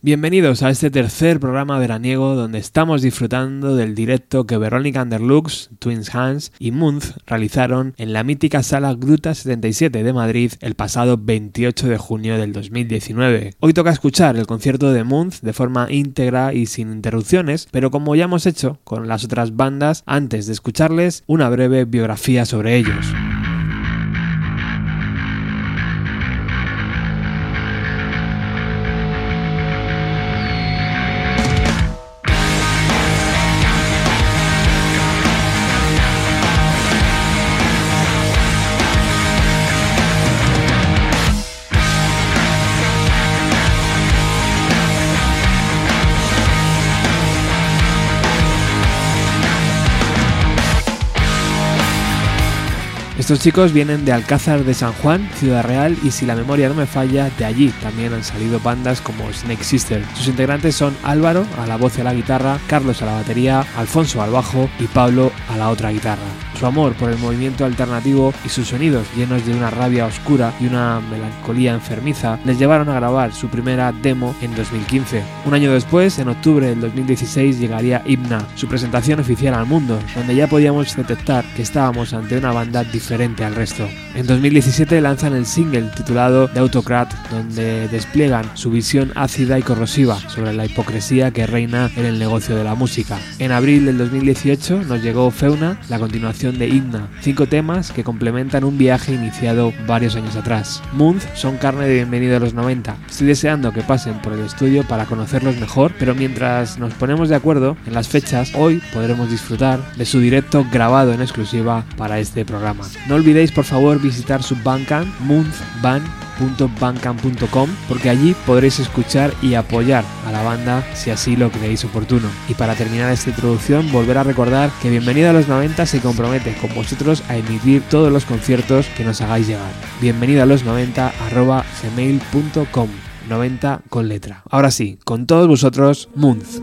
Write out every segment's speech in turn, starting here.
Bienvenidos a este tercer programa veraniego donde estamos disfrutando del directo que Verónica Underlux, Twins Hands y Munz realizaron en la mítica sala Gruta 77 de Madrid el pasado 28 de junio del 2019. Hoy toca escuchar el concierto de Munz de forma íntegra y sin interrupciones, pero como ya hemos hecho con las otras bandas, antes de escucharles, una breve biografía sobre ellos. Estos chicos vienen de Alcázar de San Juan, Ciudad Real, y si la memoria no me falla, de allí también han salido bandas como Snake Sister. Sus integrantes son Álvaro a la voz y a la guitarra, Carlos a la batería, Alfonso al bajo y Pablo a la otra guitarra. Su amor por el movimiento alternativo y sus sonidos llenos de una rabia oscura y una melancolía enfermiza les llevaron a grabar su primera demo en 2015. Un año después, en octubre del 2016, llegaría Himna, su presentación oficial al mundo, donde ya podíamos detectar que estábamos ante una banda diferente al resto. En 2017 lanzan el single titulado The Autocrat, donde despliegan su visión ácida y corrosiva sobre la hipocresía que reina en el negocio de la música. En abril del 2018 nos llegó Feuna, la continuación de Igna, cinco temas que complementan un viaje iniciado varios años atrás. Moons son carne de bienvenido a los 90. Estoy deseando que pasen por el estudio para conocerlos mejor, pero mientras nos ponemos de acuerdo en las fechas, hoy podremos disfrutar de su directo grabado en exclusiva para este programa. No olvidéis por favor visitar su Bandcamp, moonthband.bandcamp.com porque allí podréis escuchar y apoyar a la banda si así lo creéis oportuno. Y para terminar esta introducción, volver a recordar que Bienvenido a los 90 se compromete con vosotros a emitir todos los conciertos que nos hagáis llegar. Bienvenido a los 90 arroba gmail.com 90 con letra. Ahora sí, con todos vosotros, Munz.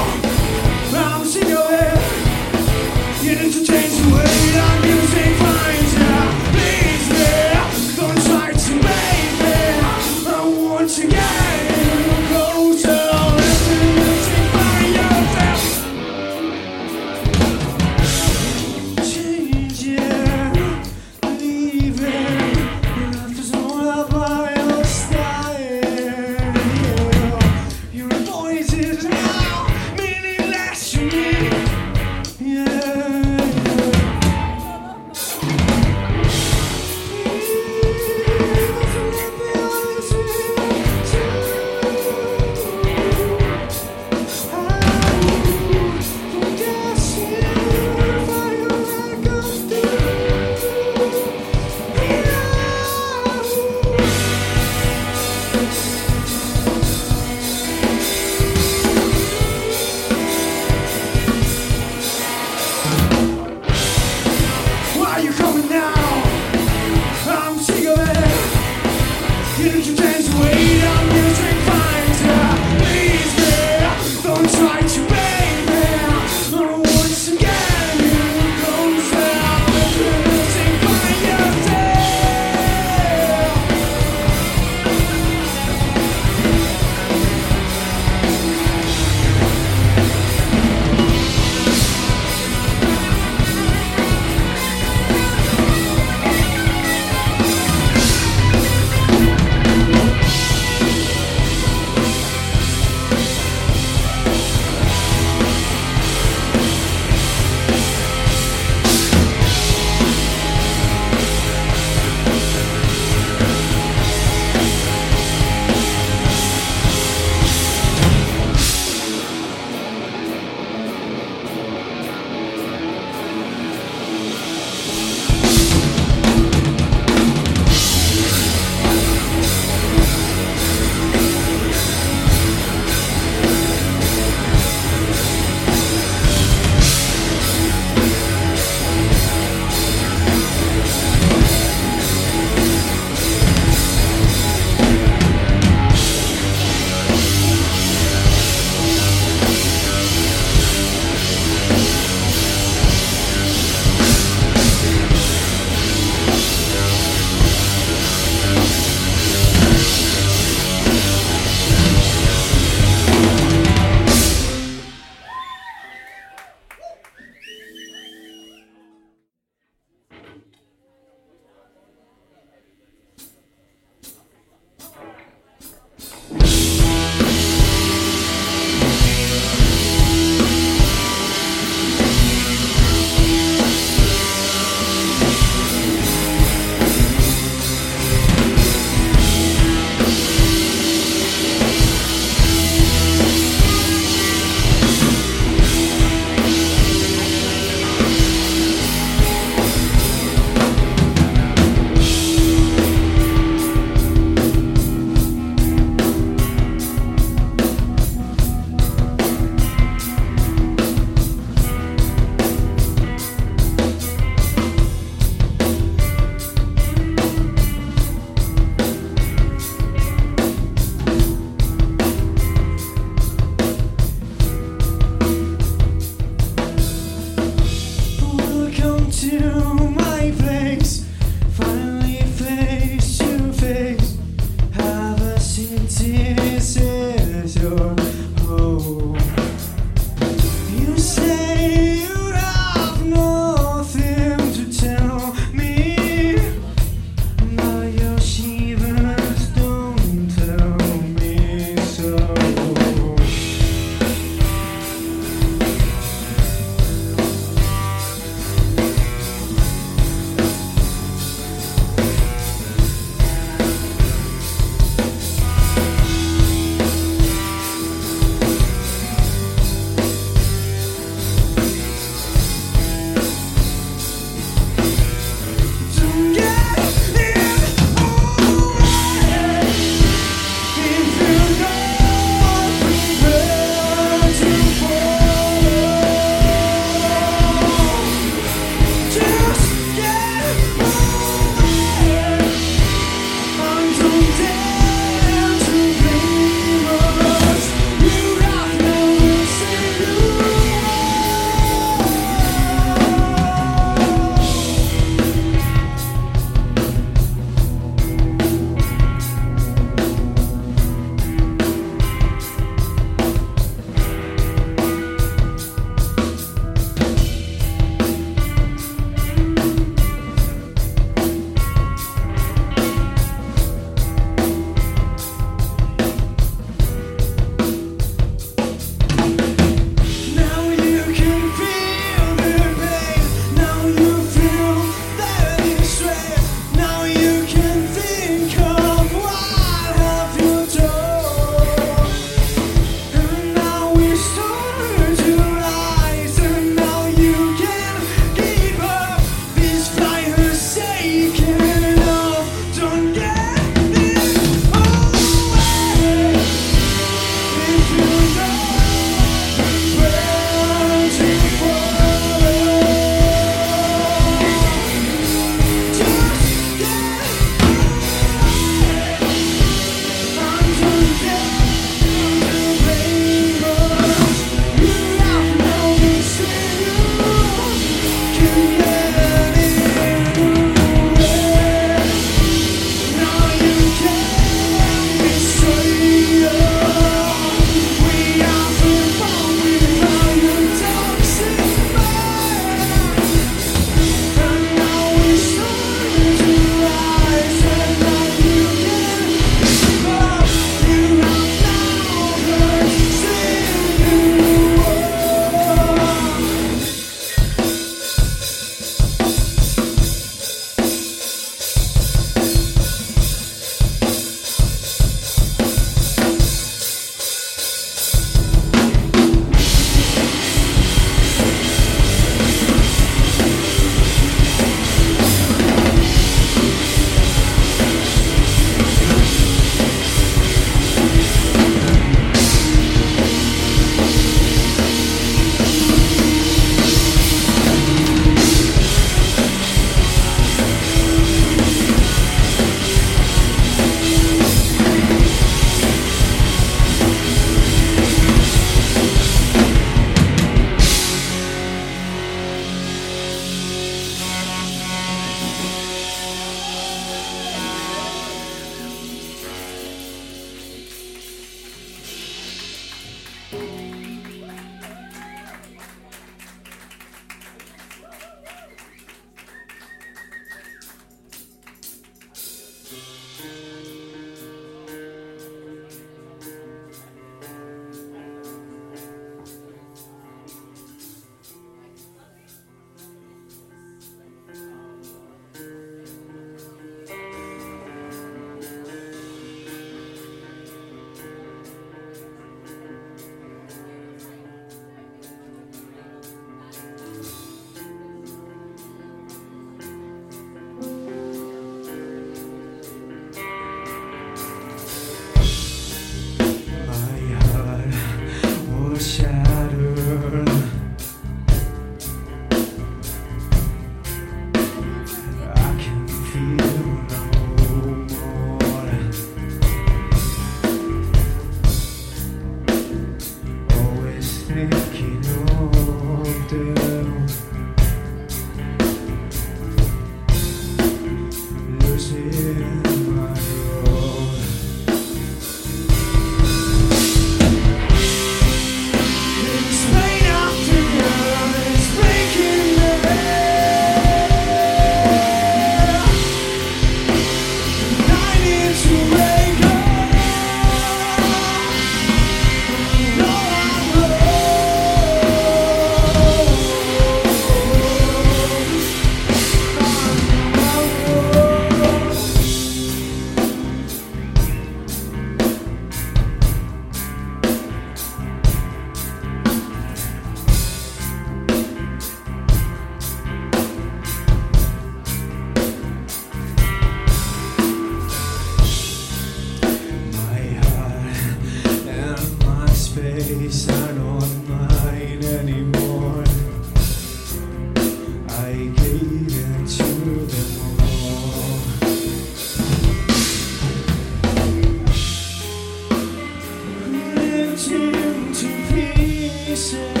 breaks to pieces.